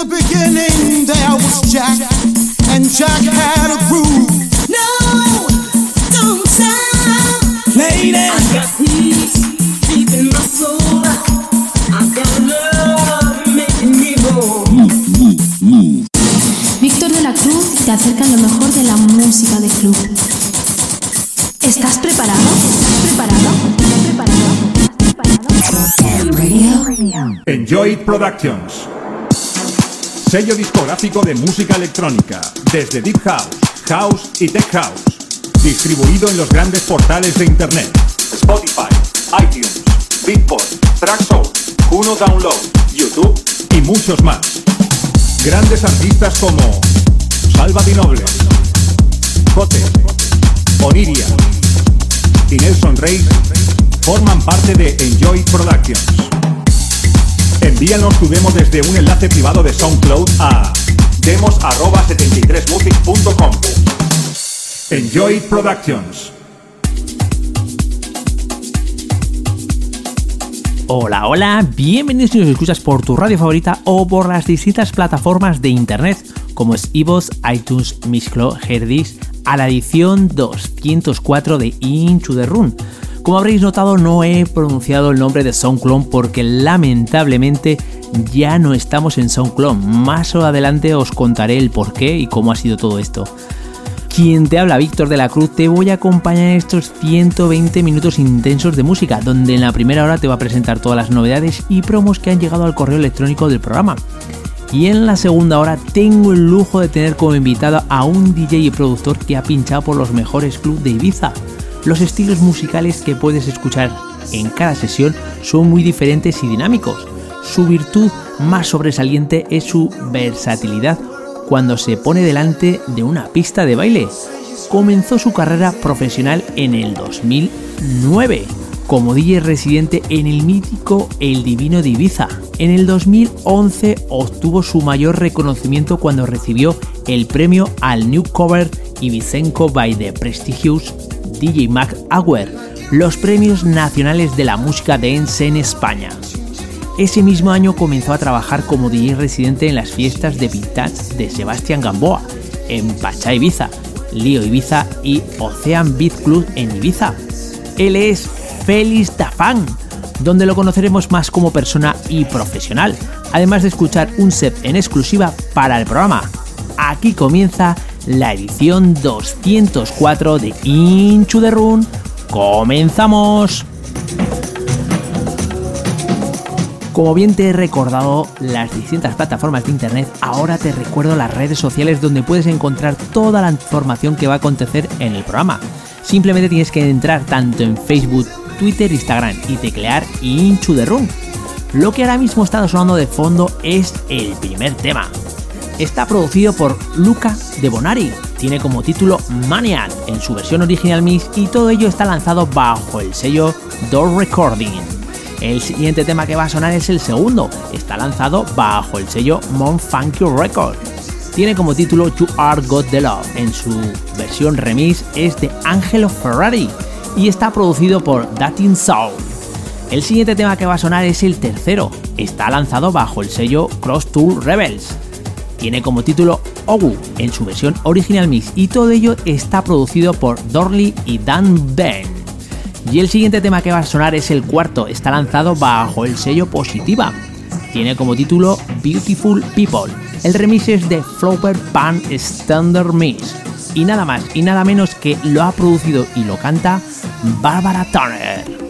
In the beginning there was Jack, and Jack had a groove. No, don't stop. Lady, I got peace deep in my soul. I got love making me whole. Víctor de la Cruz te acerca lo mejor de la música de club. ¿Estás preparado? ¿Estás preparado? ¿Estás preparado? Radio. Enjoy Productions. Sello discográfico de música electrónica, desde Deep House, House y Tech House. Distribuido en los grandes portales de Internet. Spotify, iTunes, Beatport, Traxsource, Juno Download, YouTube y muchos más. Grandes artistas como Salva Di Noble, Jote, Oniria y Nelson Rey forman parte de Enjoy Productions. Envíanos tu demo desde un enlace privado de SoundCloud a demos@73music.com. Enjoy Productions. Hola, hola, bienvenidos si nos escuchas por tu radio favorita o por las distintas plataformas de internet como es iVoox, iTunes, Mixcloud, Herdis, a la edición 204 de Into the Room. Como habréis notado no he pronunciado el nombre de SoundCloud porque lamentablemente ya no estamos en SoundCloud. Más adelante os contaré el por qué y cómo ha sido todo esto. Quien te habla, Víctor de la Cruz, te voy a acompañar en estos 120 minutos intensos de música, donde en la primera hora te va a presentar todas las novedades y promos que han llegado al correo electrónico del programa. Y en la segunda hora tengo el lujo de tener como invitado a un DJ y productor que ha pinchado por los mejores clubs de Ibiza. Los estilos musicales que puedes escuchar en cada sesión son muy diferentes y dinámicos. Su virtud más sobresaliente es su versatilidad cuando se pone delante de una pista de baile. Comenzó su carrera profesional en el 2009 como DJ residente en el mítico El Divino de Ibiza. En el 2011 obtuvo su mayor reconocimiento cuando recibió el premio al New Cover Ibicenco by the prestigious DJ Mac Auer, los premios nacionales de la música dance en España. Ese mismo año comenzó a trabajar como DJ residente en las fiestas de vintage de Sebastián Gamboa, en Pacha Ibiza, Lío Ibiza y Ocean Beat Club en Ibiza. Él es Félix Tafán, donde lo conoceremos más como persona y profesional, además de escuchar un set en exclusiva para el programa. Aquí comienza la edición 204 de Into the Run. ¡Comenzamos! Como bien te he recordado las distintas plataformas de internet, ahora te recuerdo las redes sociales donde puedes encontrar toda la información que va a acontecer en el programa. Simplemente tienes que entrar tanto en Facebook, Twitter, Instagram y teclear Into the Room. Lo que ahora mismo está sonando de fondo es el primer tema. Está producido por Luca de Bonari. Tiene como título Maniac en su versión original mix y todo ello está lanzado bajo el sello Door Recording. El siguiente tema que va a sonar es el segundo. Está lanzado bajo el sello Mon Funky Records. Tiene como título You Are God the Love. En su versión remix es de Angelo Ferrari y está producido por Datin Soul. El siguiente tema que va a sonar es el tercero. Está lanzado bajo el sello Cross Tool Rebels. Tiene como título Ogu en su versión original mix y todo ello está producido por Dorley y Dan Ben. Y el siguiente tema que va a sonar es el cuarto, está lanzado bajo el sello Positiva. Tiene como título Beautiful People. El remix es de Flower Pan Standard Mix. Y nada más y nada menos que lo ha producido y lo canta Barbara Turner.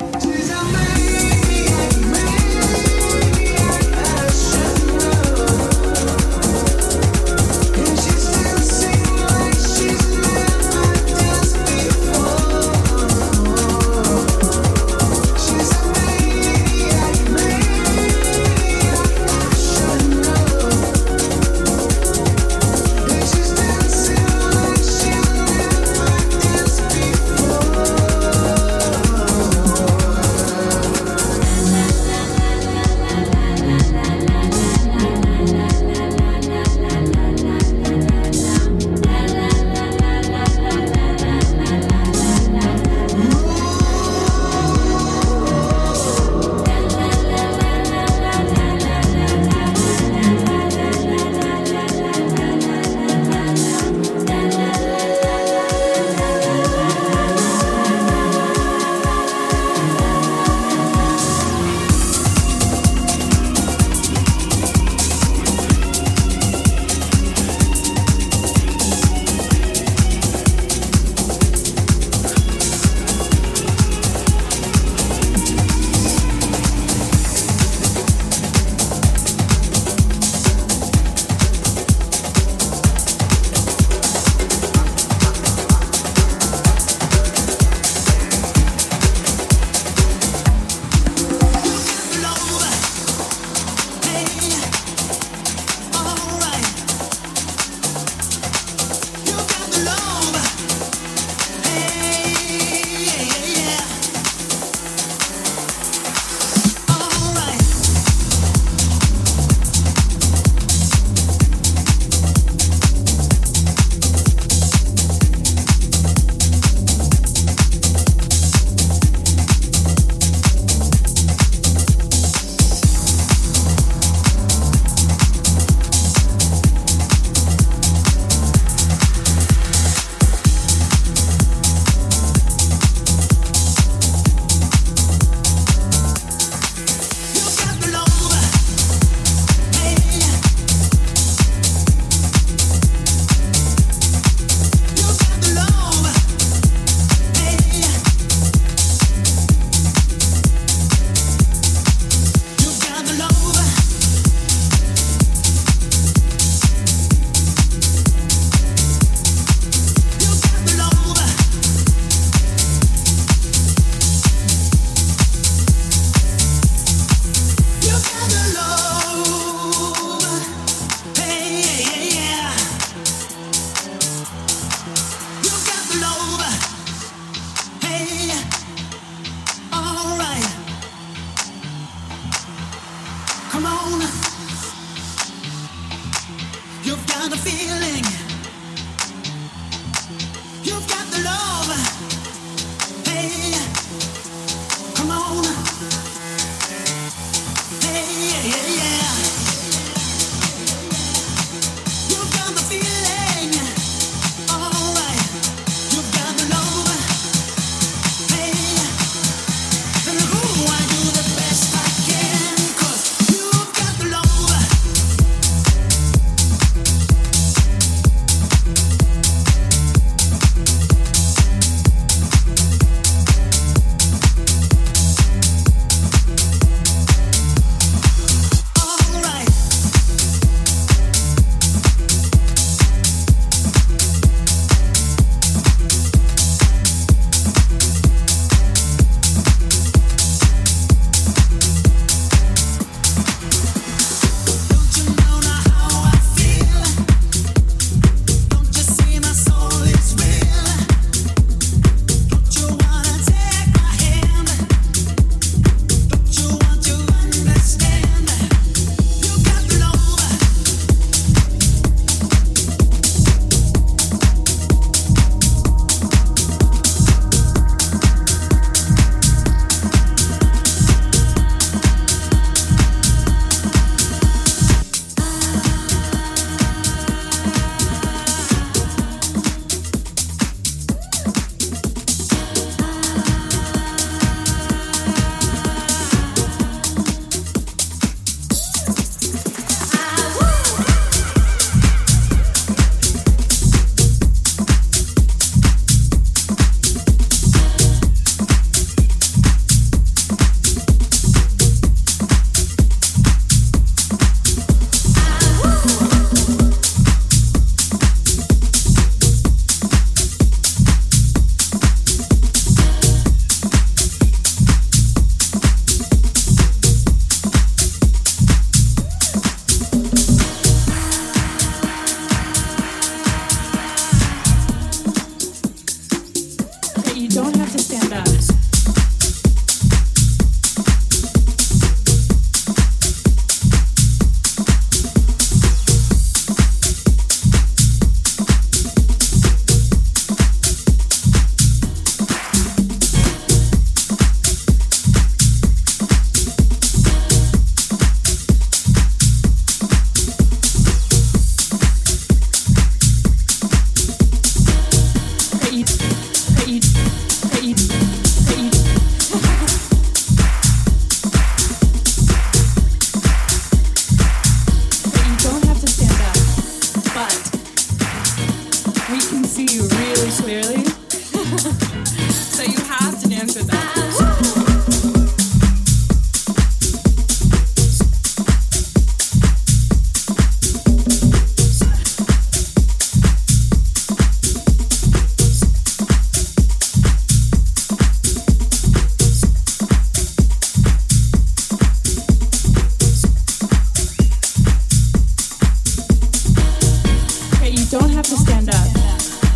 Have to stand up,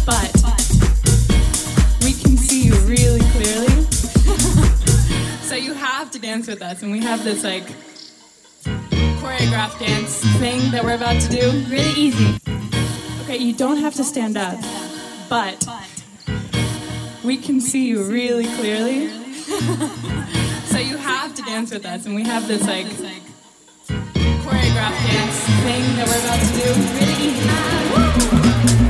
but we can see you really clearly. so you have to dance with us, and we have this like choreographed dance thing that we're about to do. Really easy. Okay, you don't have to stand up, but we can see you really clearly. so you have to dance with us, and we have this like choreographed dance thing that we're about to do. Really easy.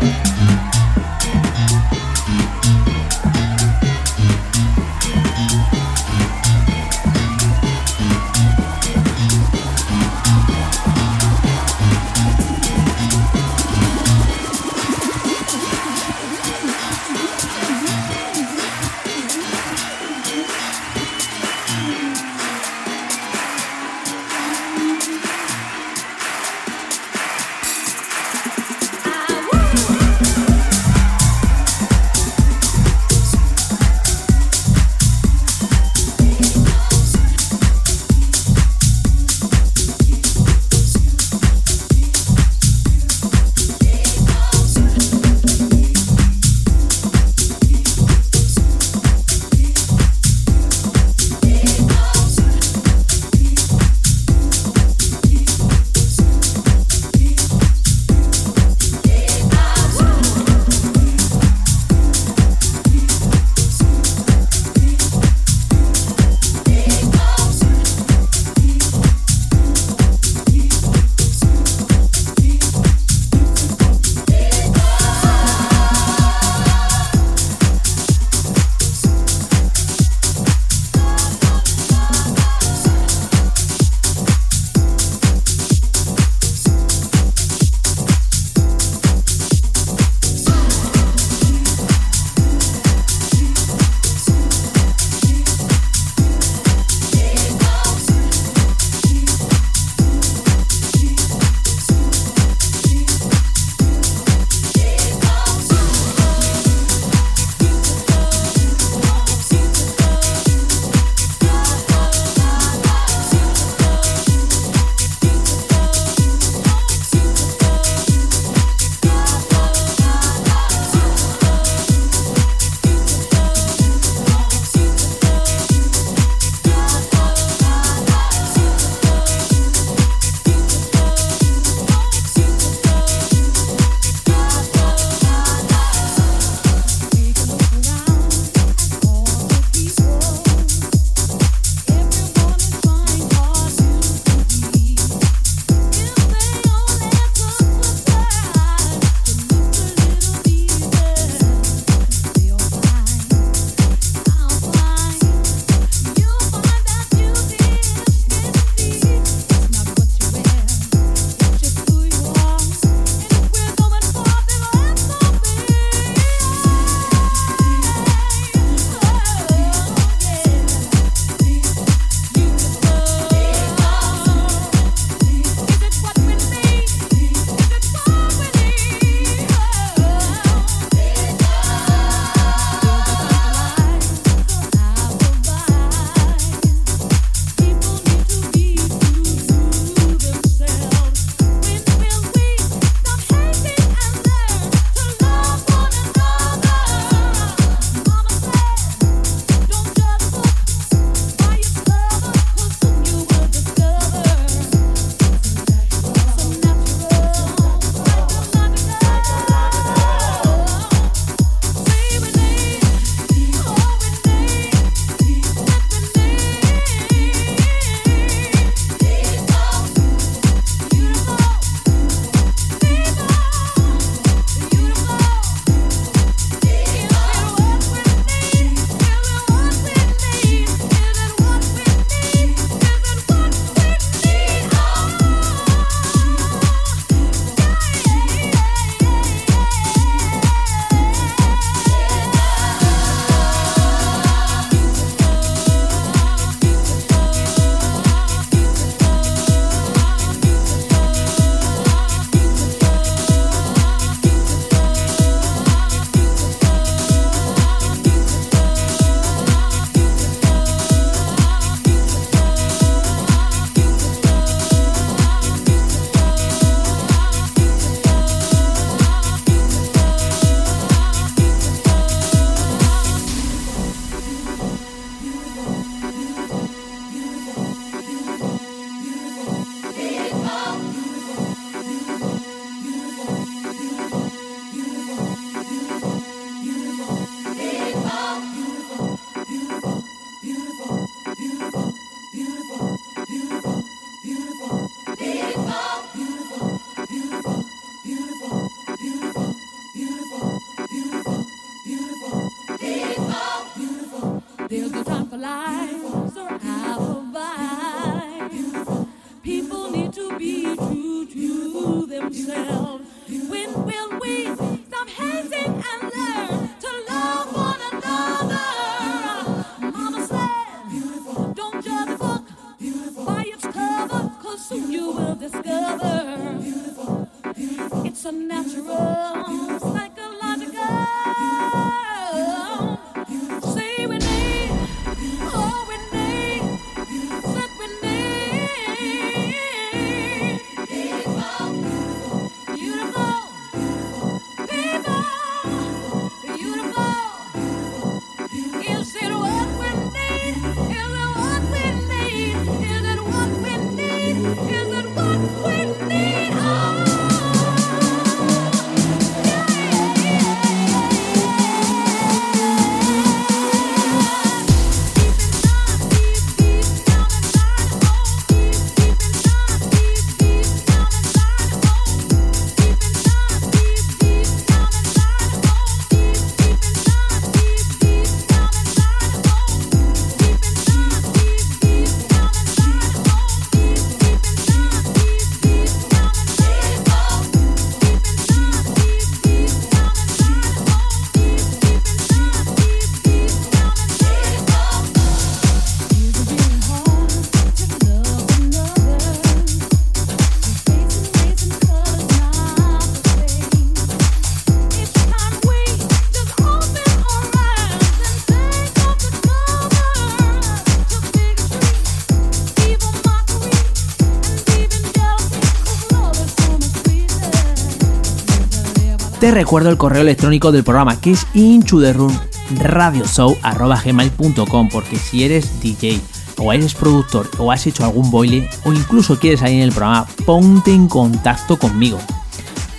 Te recuerdo el correo electrónico del programa que es inchuderunradioshow.gmail.com porque si eres DJ o eres productor o has hecho algún boile o incluso quieres salir en el programa, ponte en contacto conmigo.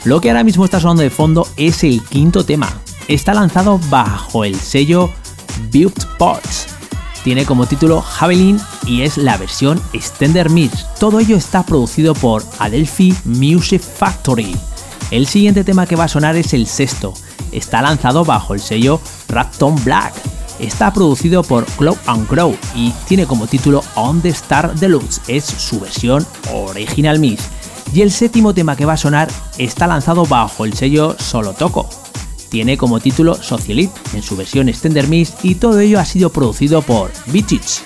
Lo que ahora mismo está sonando de fondo es el quinto tema. Está lanzado bajo el sello Built Parts. Tiene como título Javelin y es la versión Extender Mix. Todo ello está producido por Adelphi Music Factory. El siguiente tema que va a sonar es el sexto. Está lanzado bajo el sello Rapton Black. Está producido por Cloud and Grow y tiene como título On the Star Deluxe. Es su versión original mix. Y el séptimo tema que va a sonar está lanzado bajo el sello Solo Toco. Tiene como título Socialite en su versión Extender Mix y todo ello ha sido producido por Beatich.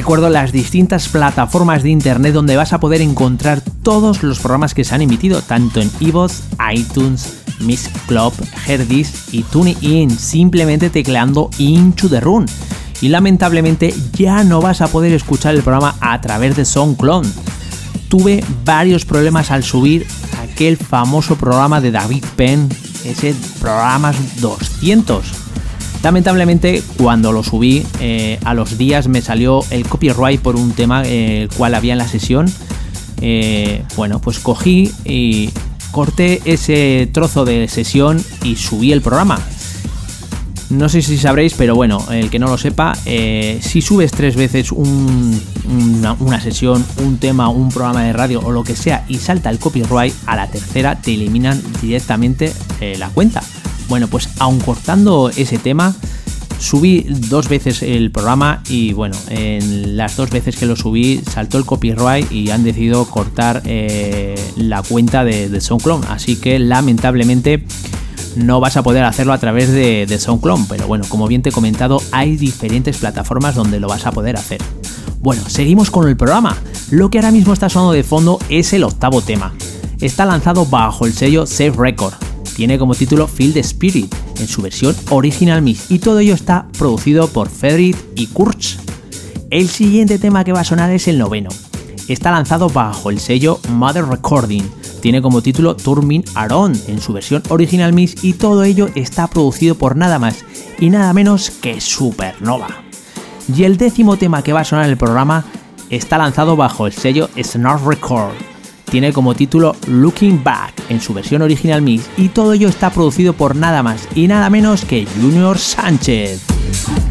Recuerdo las distintas plataformas de internet donde vas a poder encontrar todos los programas que se han emitido, tanto en iVoox, iTunes, Miss Club, Herdis y TuneIn, simplemente tecleando Into the Run. Y lamentablemente ya no vas a poder escuchar el programa a través de SoundCloud. Tuve varios problemas al subir aquel famoso programa de David Penn, ese programa 200 Lamentablemente, cuando lo subí, eh, a los días me salió el copyright por un tema eh, cual había en la sesión. Eh, bueno, pues cogí y corté ese trozo de sesión y subí el programa. No sé si sabréis, pero bueno, el que no lo sepa, si subes tres veces una, sesión, un tema, un programa de radio o lo que sea y salta el copyright, a la tercera te eliminan directamente la cuenta. Bueno, pues aun cortando ese tema, subí dos veces el programa y bueno, en las dos veces que lo subí saltó el copyright y han decidido cortar eh, la cuenta de, SoundCloud. Así que lamentablemente no vas a poder hacerlo a través de, de SoundCloud. Pero bueno, como bien te he comentado, hay diferentes plataformas donde lo vas a poder hacer. Bueno, seguimos con el programa. Lo que ahora mismo está sonando de fondo es el octavo tema. Está lanzado bajo el sello Safe Record tiene como título Feel the Spirit en su versión original mix y todo ello está producido por Federic y Kurz. El siguiente tema que va a sonar es el noveno. Está lanzado bajo el sello Mother Recording. Tiene como título Turmin Aron en su versión original mix y todo ello está producido por nada más y nada menos que Supernova. Y el décimo tema que va a sonar en el programa está lanzado bajo el sello Snort Record tiene como título Looking Back en su versión original mix y todo ello está producido por nada más y nada menos que Junior Sánchez.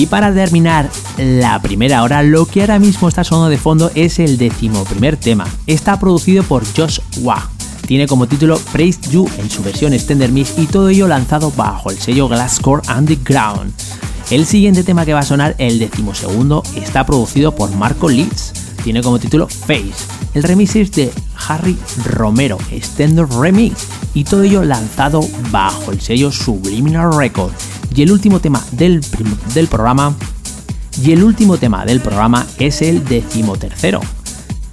Y para terminar la primera hora, lo que ahora mismo está sonando de fondo es el decimoprimer tema. Está producido por Josh Wah. Tiene como título Praise You en su versión Extender Mix y todo ello lanzado bajo el sello Glasscore Underground. El siguiente tema que va a sonar, el decimosegundo, está producido por Marco Leeds. Tiene como título Face. El remix es de Harry Romero, Extender Remix, y todo ello lanzado bajo el sello Subliminal Records. Y el último tema del, del programa y el último tema del programa es el decimotercero.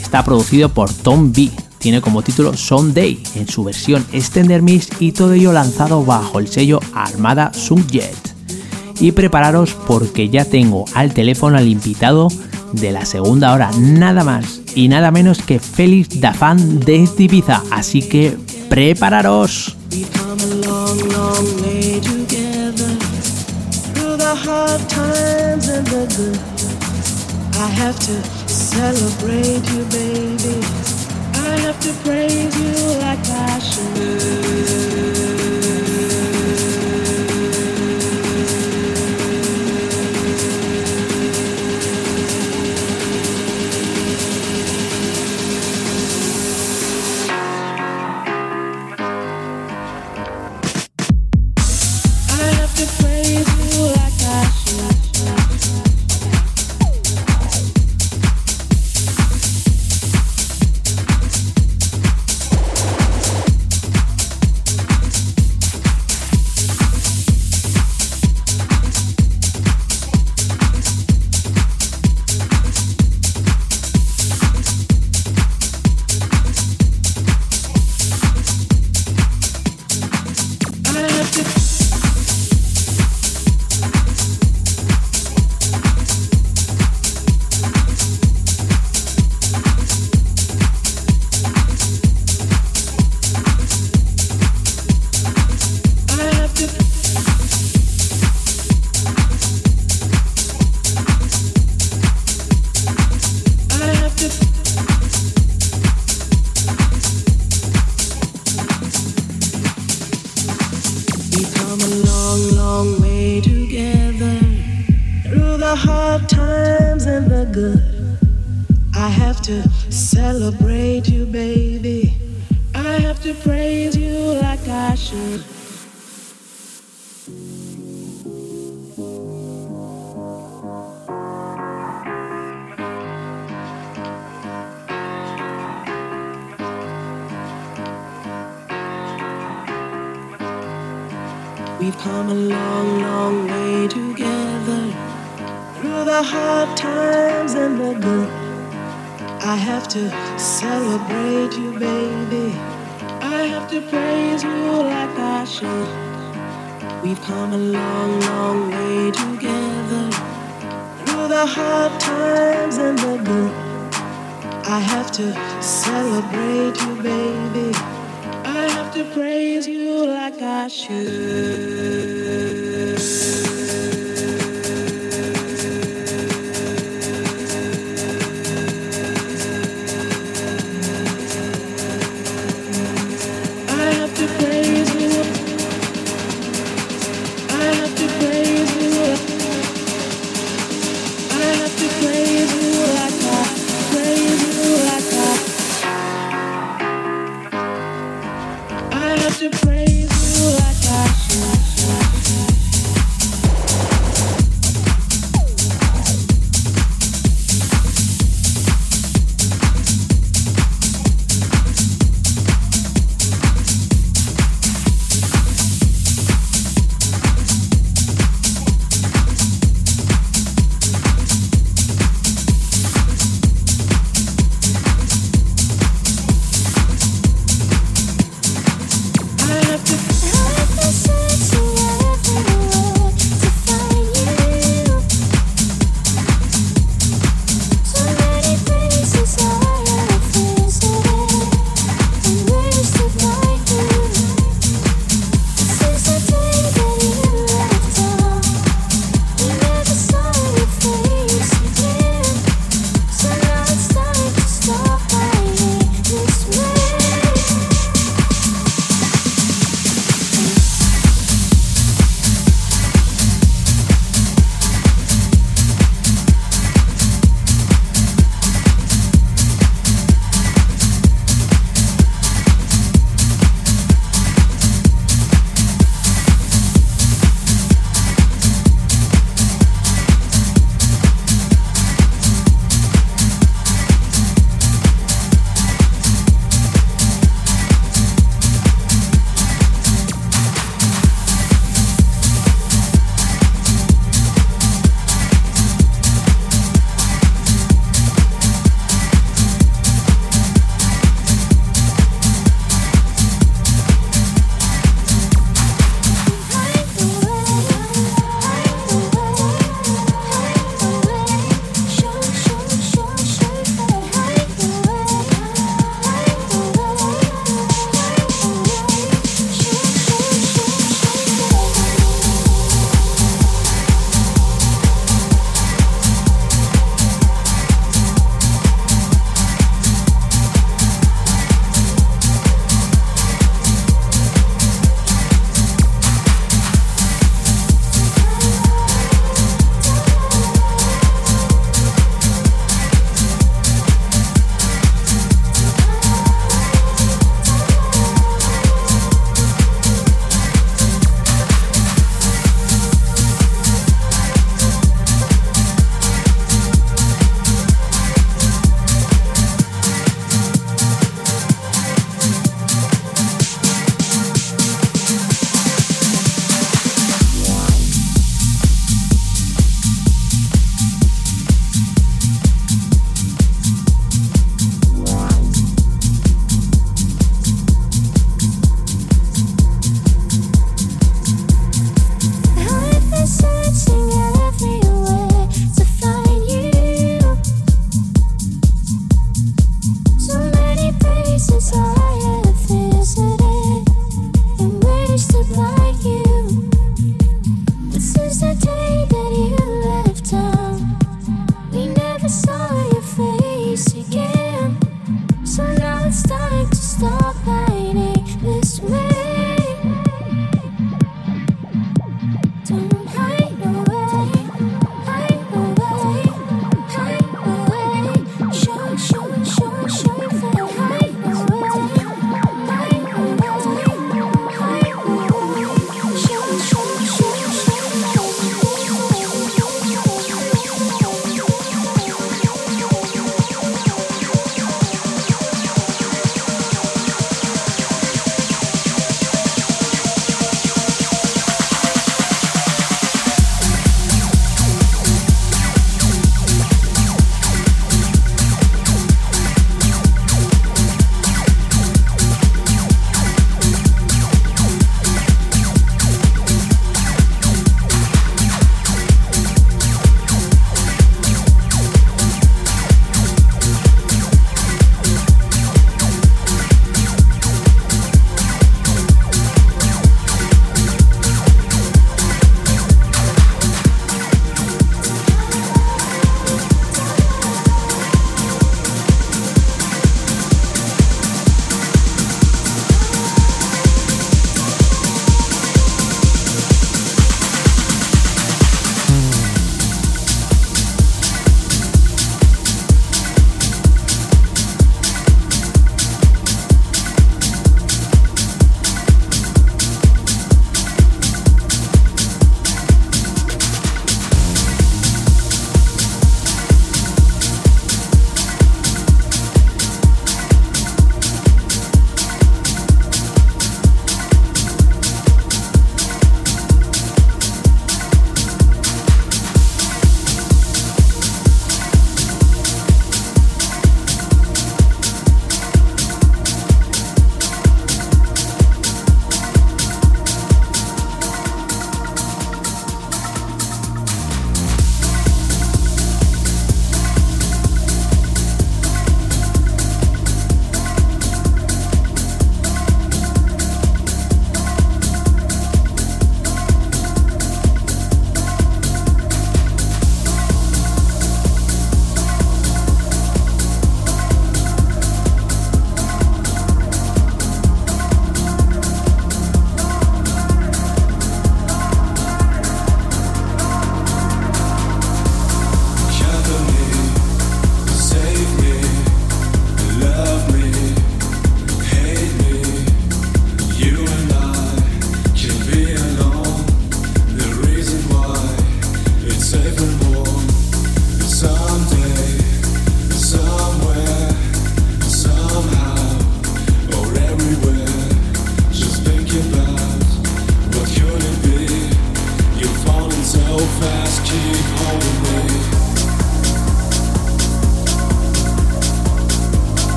Está producido por Tom B. Tiene como título Sunday en su versión Extender Mix y todo ello lanzado bajo el sello Armada Subjet. Y prepararos porque ya tengo al teléfono al invitado de la segunda hora, nada más y nada menos que Félix Dafan de Ibiza. Así que prepararos. I have to praise you like I should.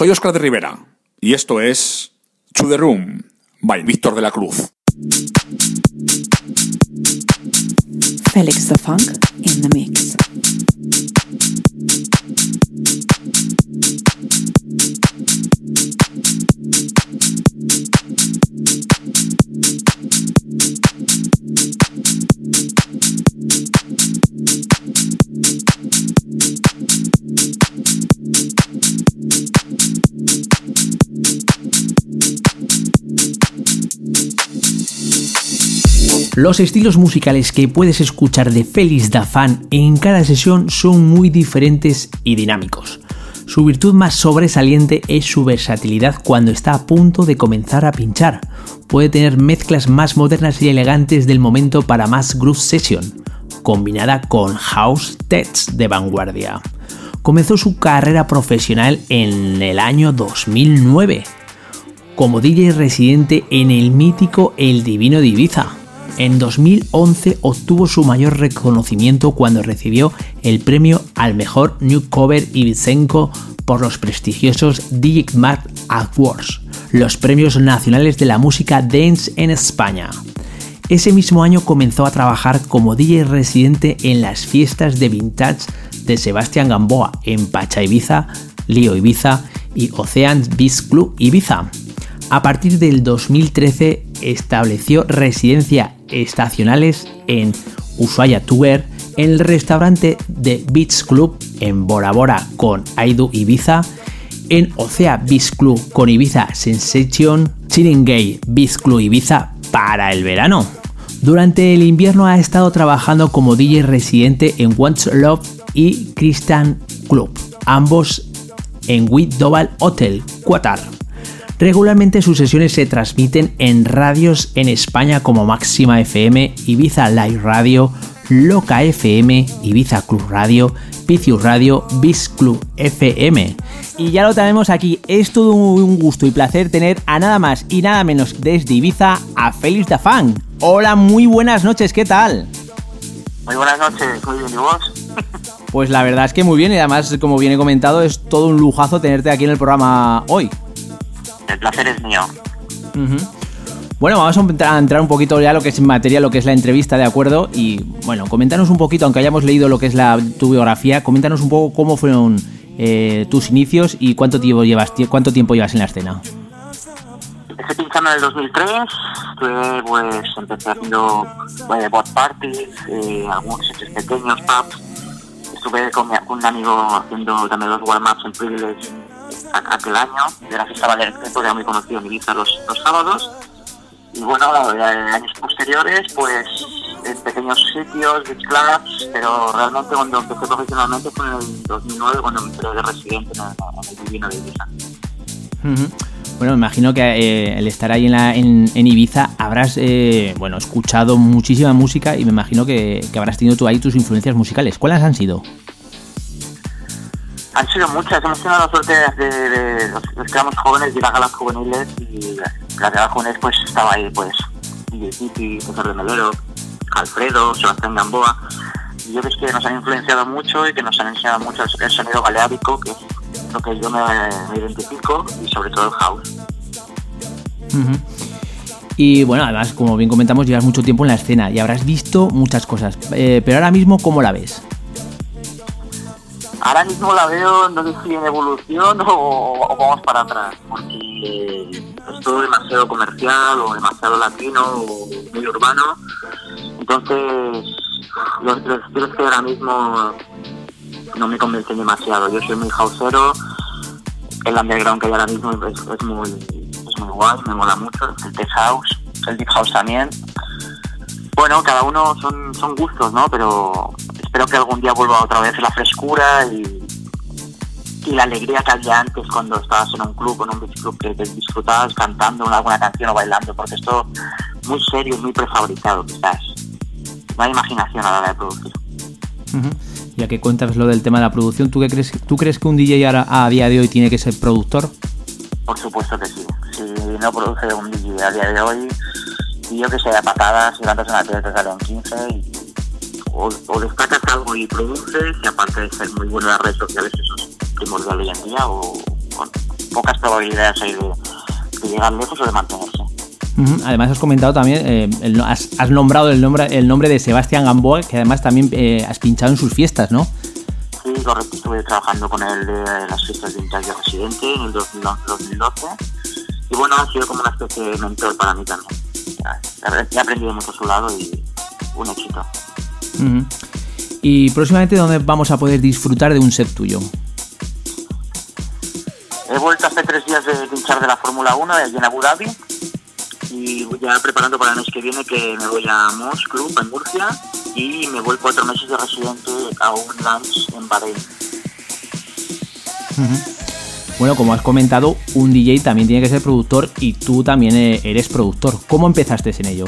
Soy Oscar de Rivera y esto es To the Room by Víctor de la Cruz. Felix the Funk in the mix. Los estilos musicales que puedes escuchar de Félix Dafan en cada sesión son muy diferentes y dinámicos. Su virtud más sobresaliente es su versatilidad cuando está a punto de comenzar a pinchar. Puede tener mezclas más modernas y elegantes del momento para más groove session, combinada con house tets de vanguardia. Comenzó su carrera profesional en el año 2009 como DJ residente en el mítico El Divino de Ibiza, en 2011 obtuvo su mayor reconocimiento cuando recibió el premio al mejor New Cover Ibicenco por los prestigiosos Digimart Awards, los premios nacionales de la música dance en España. Ese mismo año comenzó a trabajar como DJ residente en las fiestas de vintage de Sebastián Gamboa en Pacha Ibiza, Lío Ibiza y Ocean Beach Club Ibiza. A partir del 2013 estableció residencia estacionales en Ushuaia en el restaurante de Beach Club en Bora Bora con Aidu Ibiza, en Ocea Beach Club con Ibiza Sensation, Gay Beach Club Ibiza para el verano. Durante el invierno ha estado trabajando como DJ residente en Once Love y Christian Club, ambos en Wit Doval Hotel, Qatar. Regularmente sus sesiones se transmiten en radios en España como Máxima FM, Ibiza Live Radio, Loca FM, Ibiza Club Radio, Picius Radio, Bis Club FM. Y ya lo tenemos aquí, es todo un gusto y placer tener a nada más y nada menos desde Ibiza a Félix Dafan. Hola, muy buenas noches, ¿qué tal? Muy buenas noches, muy bien, ¿y vos? Pues la verdad es que muy bien y además, como viene comentado, es todo un lujazo tenerte aquí en el programa hoy el placer es mío. Bueno, vamos a entrar un poquito ya lo que es materia, lo que es la entrevista, ¿de acuerdo? Y bueno, coméntanos un poquito, aunque hayamos leído lo que es la, tu biografía, coméntanos un poco cómo fueron eh, tus inicios y cuánto tiempo llevas cuánto tiempo llevas en la escena. Empecé pinchando en el 2003, estuve, pues empecé haciendo eh, bot parties, eh, algunos sitios pequeños, pubs. Estuve con, un amigo haciendo también los warm-ups en Privilege aquel año, de la fiesta Valerteto, era muy conocido en Ibiza los, los sábados. Y bueno, en años posteriores, pues en pequeños sitios, beach clubs, pero realmente cuando empecé profesionalmente fue en el 2009 cuando me entré de residente en el, Divino de Ibiza. Bueno, me imagino que eh, el estar ahí en, la, en, Ibiza habrás eh, bueno, escuchado muchísima música y me imagino que, que habrás tenido tú ahí tus influencias musicales. ¿Cuáles han sido? Han sido muchas, hemos tenido la suerte de, los, que éramos jóvenes de las galas juveniles y las galas juveniles pues estaba ahí pues Titi, César de Melero, Alfredo, Sebastián Gamboa y yo creo que nos han influenciado mucho y que nos han enseñado mucho el, sonido baleárico que es lo que yo me, identifico y sobre todo el house. Y bueno, además, como bien comentamos, llevas mucho tiempo en la escena y habrás visto muchas cosas. Eh, pero ahora mismo, ¿cómo la ves? Ahora mismo la veo, no sé si en evolución o, vamos para atrás, porque es todo demasiado comercial o demasiado latino o muy urbano. Entonces, los, estilos que ahora mismo no me convencen demasiado. Yo soy muy houseero, el underground que hay ahora mismo es, muy, es muy guay, me mola mucho, el tech house, el deep house también. Bueno, cada uno son, son gustos, ¿no? Pero espero que algún día vuelva otra vez la frescura y, la alegría que había antes cuando estabas en un club, en un club, que, disfrutabas cantando una, alguna canción o bailando, porque esto muy serio, muy prefabricado quizás. No hay imaginación a la hora de producir. Ya que cuentas lo del tema de la producción, ¿tú, qué crees, ¿tú crees que un DJ a, a día de hoy tiene que ser productor? Por supuesto que sí. Si no produce un DJ a día de hoy, y yo que sé, a patadas, si levantas una tele te salen 15 y o, destacas algo y produces, y aparte de ser muy bueno en las redes sociales, eso es primordial hoy en día, o, pocas probabilidades hay de, de llegar lejos o de mantenerse. Además has comentado también, eh, el has, has nombrado el nombre, el nombre de Sebastián Gamboa, que además también eh, has pinchado en sus fiestas, ¿no? Sí, correcto, estuve trabajando con él de las fiestas de Vintage Residente en el 2011 2012 y bueno, ha sido como una especie de mentor para mí también. He aprendido mucho a su lado y un éxito. Y próximamente, ¿dónde vamos a poder disfrutar de un set tuyo? He vuelto hace tres días de pinchar de la Fórmula 1 allí en Abu Dhabi y voy ya preparando para el mes que viene que me voy a Moss Club en Murcia y me voy cuatro meses de residente a un lunch en Bahrein. Bueno, como has comentado, un DJ también tiene que ser productor y tú también eh, eres productor. ¿Cómo empezaste en ello?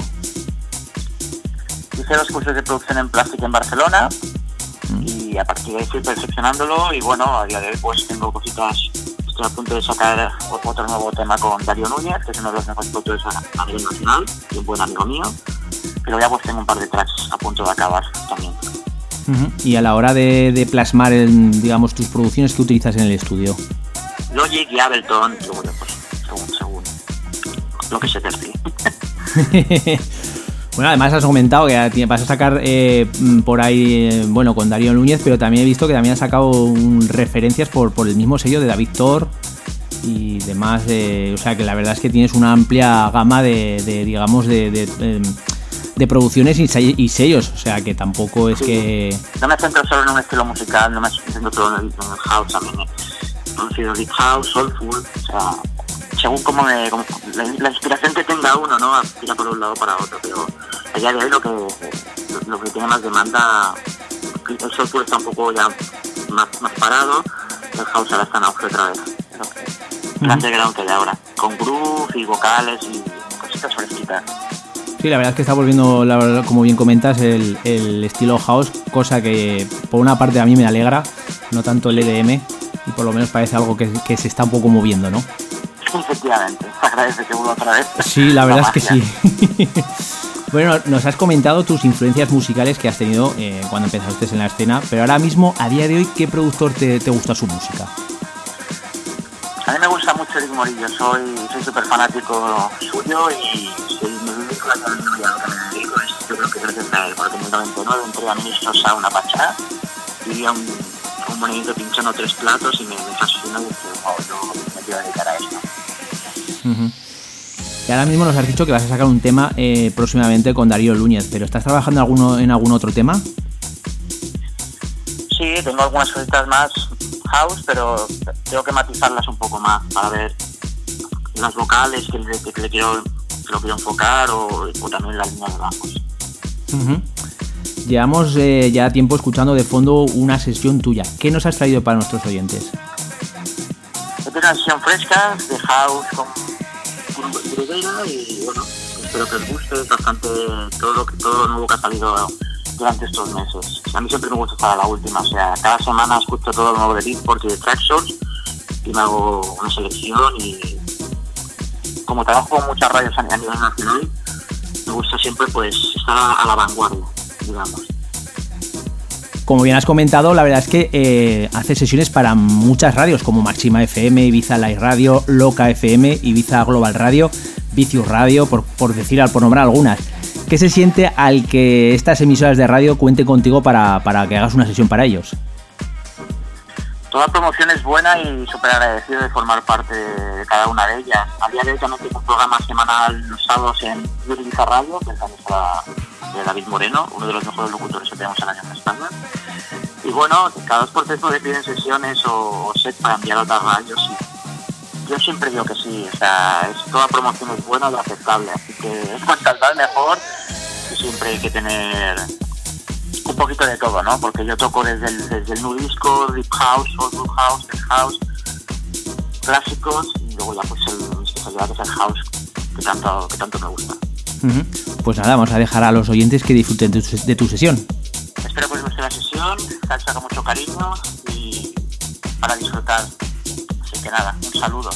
Hice los cursos de producción en plástico en Barcelona y a partir de ahí fui perfeccionándolo y bueno, a día de hoy pues tengo cositas, estoy a punto de sacar otro nuevo tema con Darío Núñez, que es uno de los mejores productores a, nivel nacional y un buen amigo mío, pero ya pues tengo un par de tracks a punto de acabar también. Y a la hora de, de plasmar, en, digamos, tus producciones que utilizas en el estudio. Logic y Ableton, y bueno, pues según, según lo que se perfile. bueno, además has comentado que vas a sacar eh, mm, por ahí, eh, bueno, con Darío Núñez, pero también he visto que también has sacado un- referencias por, por el mismo sello de David Thor y demás. eh, o sea, que la verdad es que tienes una amplia gama de, de, digamos, de, de, em, de producciones y, se- y sellos. O sea, que tampoco es que... No me centro solo en un estilo musical, no me centro solo en el, house también. He conocido deep house, soulful, o sea, según como, me, como la, la inspiración que tenga uno, ¿no? Tira por un lado para otro, pero a día de hoy lo que, lo, lo que tiene más demanda, el soulful está un poco ya más, más parado, el house ahora está en auge otra vez. El underground que hay ahora, con groove y vocales y cositas fresquitas. Sí, la verdad es que está volviendo, la verdad, como bien comentas, el, el estilo house, cosa que por una parte a mí me alegra, no tanto el EDM, y por lo menos parece algo que, que se está un poco moviendo, ¿no? Efectivamente, se agradece que vuelva otra vez. Sí, la verdad es que sí. bueno, nos has comentado tus influencias musicales que has tenido eh, cuando empezaste en la escena, pero ahora mismo, a día de hoy, ¿qué productor te, te gusta su música? A mí me gusta mucho Eric Morillo, soy soy súper fanático suyo y soy me dedico a lo que me dedico es yo creo que gracias a él, porque en el 99 entré a Ministros a una pachá y a un, un monedito pinchando tres platos y me, me fascinó y dije, wow, yo me quiero dedicar a esto. Y ahora mismo nos has dicho que vas a sacar un tema eh, próximamente con Darío Núñez, pero ¿estás trabajando en, alguno, en algún otro tema? Sí, tengo algunas cositas más house, pero tengo que matizarlas un poco más para ver las vocales que le, que le quiero, que lo quiero enfocar o, o también las líneas de bajos. Llevamos eh, ya tiempo escuchando de fondo una sesión tuya. ¿Qué nos has traído para nuestros oyentes? Es una sesión fresca de house con, y bueno, espero que os guste, bastante todo lo, que- todo lo nuevo que ha salido durante estos meses. A mí siempre me gusta estar a la última, o sea, cada semana escucho todo lo nuevo de Beatport y de Tracksource y me hago una selección y como trabajo con muchas radios a nivel nacional, me gusta siempre pues estar a la vanguardia, digamos. Como bien has comentado, la verdad es que eh, hace sesiones para muchas radios como Máxima FM, Ibiza Live Radio, Loca FM, Ibiza Global Radio, Vicius Radio, por, por decir, por nombrar algunas. ¿Qué se siente al que estas emisoras de radio cuenten contigo para, para que hagas una sesión para ellos? Toda promoción es buena y súper agradecido de formar parte de cada una de ellas. A día de hoy también tengo un programa semanal los sábados en Ibiza Radio, que es la de David Moreno, uno de los mejores locutores que tenemos en la en España. Y bueno, cada dos por tres me sesiones o, set para enviar a otras radios y yo siempre digo que sí, o sea, es, toda promoción es buena y aceptable, así que cuantas más mejor y siempre hay que tener un poquito de todo, ¿no? Porque yo toco desde el, desde el nu disco, deep house, soulful house, tech house, clásicos y luego ya pues el, mi especialidad es el house que tanto, que tanto me gusta. Pues nada, vamos a dejar a los oyentes que disfruten de tu, de tu sesión. Espero que os guste la sesión, salsa con mucho cariño y para disfrutar. Así que nada, un saludo.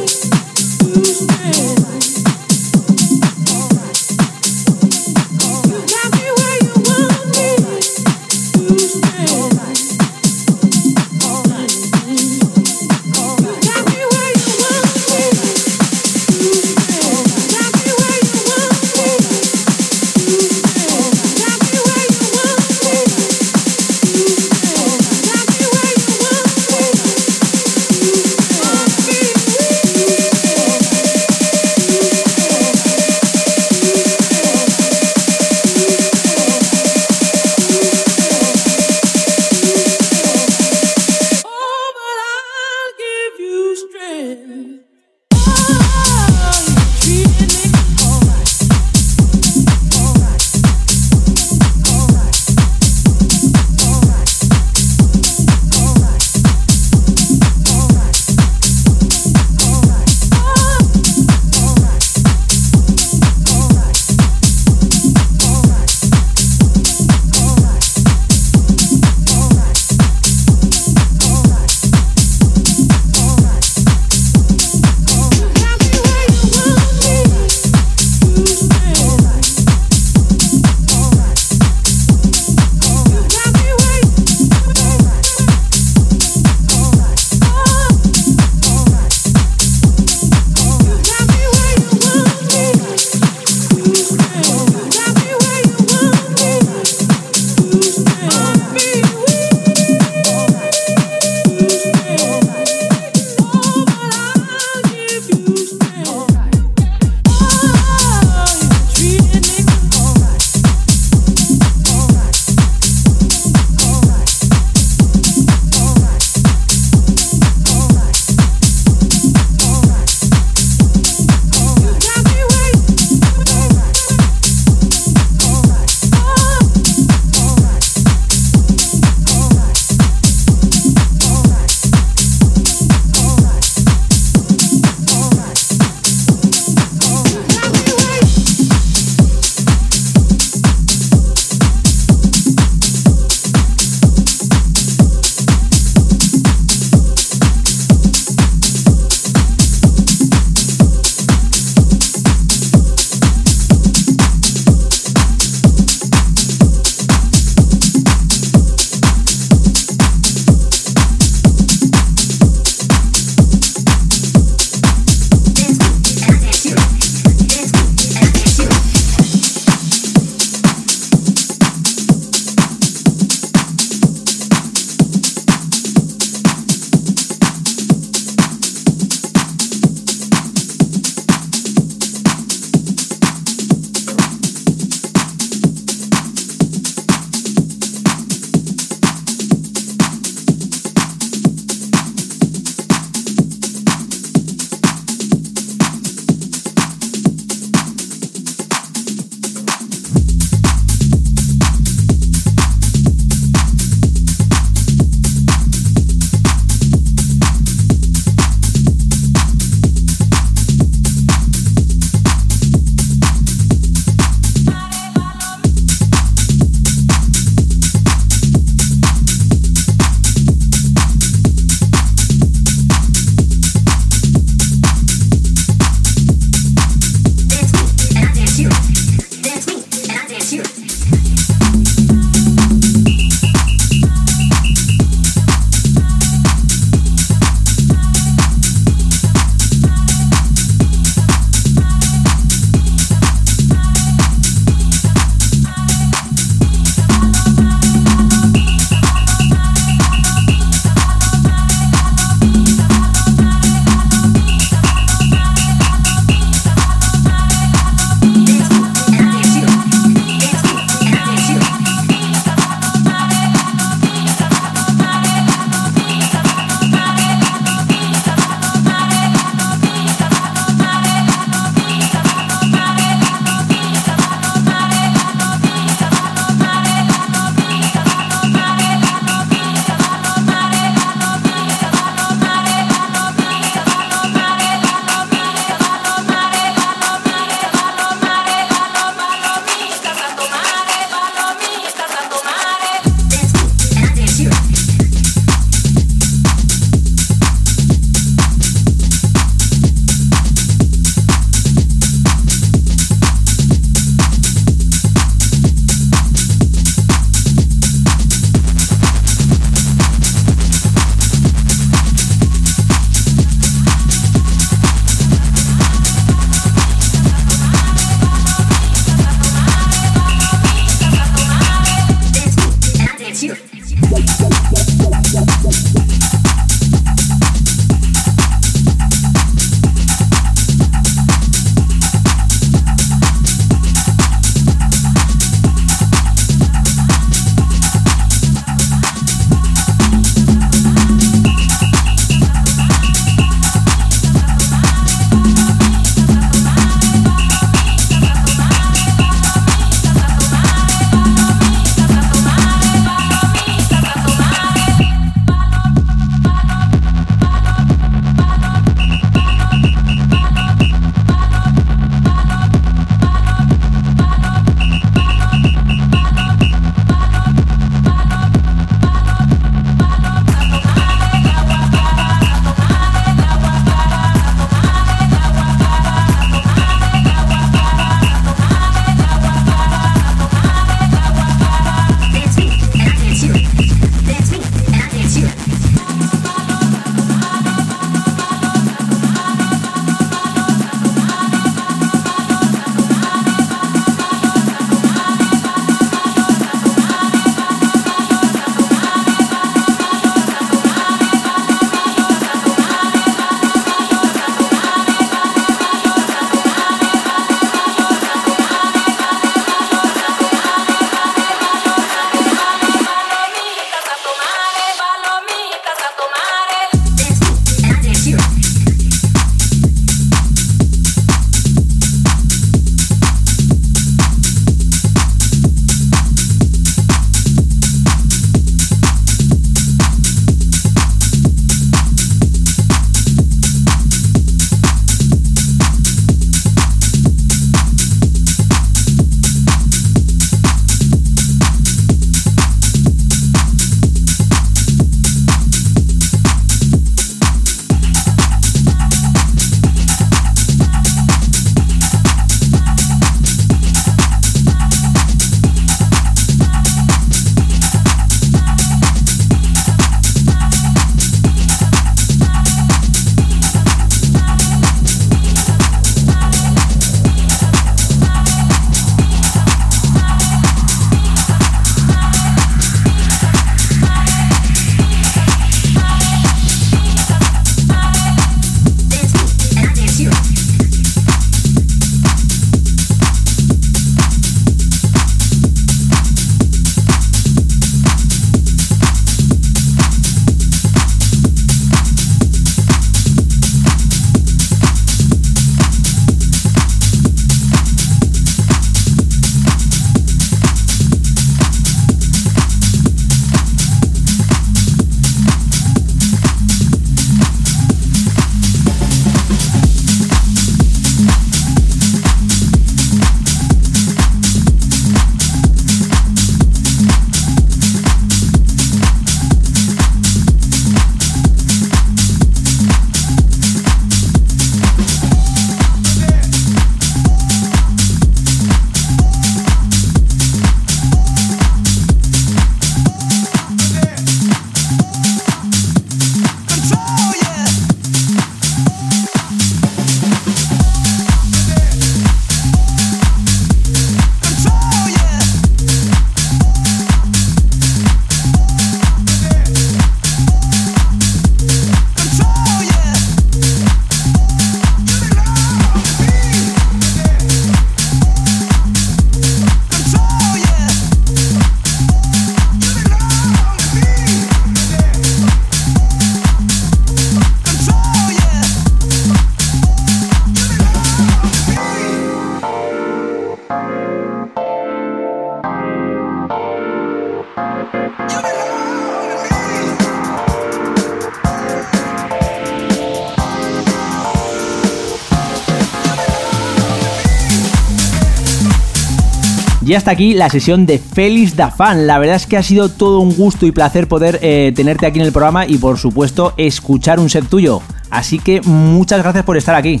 Hasta aquí la sesión de Félix Dafan. La verdad es que ha sido todo un gusto y placer poder eh, tenerte aquí en el programa y por supuesto escuchar un set tuyo. Así que muchas gracias por estar aquí.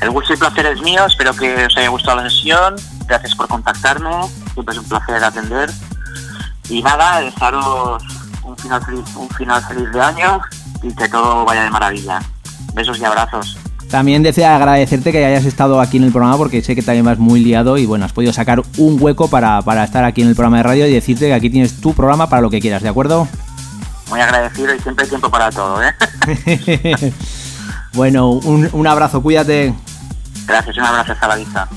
El gusto y placer es mío, espero que os haya gustado la sesión. Gracias por contactarme, siempre es un placer atender. Y nada, desearos un final feliz, un final feliz de año y que todo vaya de maravilla. Besos y abrazos. También deseo agradecerte que hayas estado aquí en el programa porque sé que también vas muy liado y bueno, has podido sacar un hueco para, para estar aquí en el programa de radio y decirte que aquí tienes tu programa para lo que quieras, ¿de acuerdo? Muy agradecido y siempre hay tiempo para todo, ¿eh? bueno, un, un abrazo, cuídate. Gracias, un abrazo hasta la vista.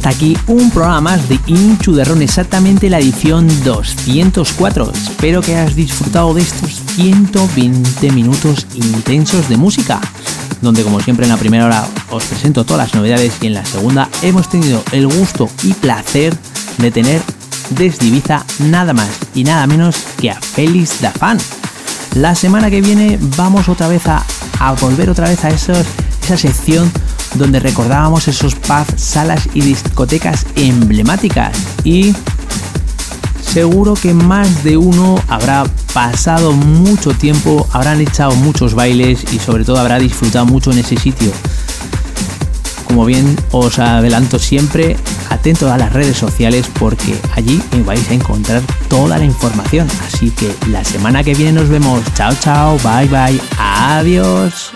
Hasta aquí un programa más de Inchu exactamente la edición 204. Espero que hayas disfrutado de estos 120 minutos intensos de música, donde como siempre en la primera hora os presento todas las novedades y en la segunda hemos tenido el gusto y placer de tener desde nada más y nada menos que a Félix Dafan. La semana que viene vamos otra vez a, a volver otra vez a esos, esa sección donde recordábamos esos pubs, salas y discotecas emblemáticas. Y seguro que más de uno habrá pasado mucho tiempo, habrán echado muchos bailes y sobre todo habrá disfrutado mucho en ese sitio. Como bien os adelanto siempre, atento a las redes sociales porque allí vais a encontrar toda la información. Así que la semana que viene nos vemos. Chao, chao, bye, bye, adiós.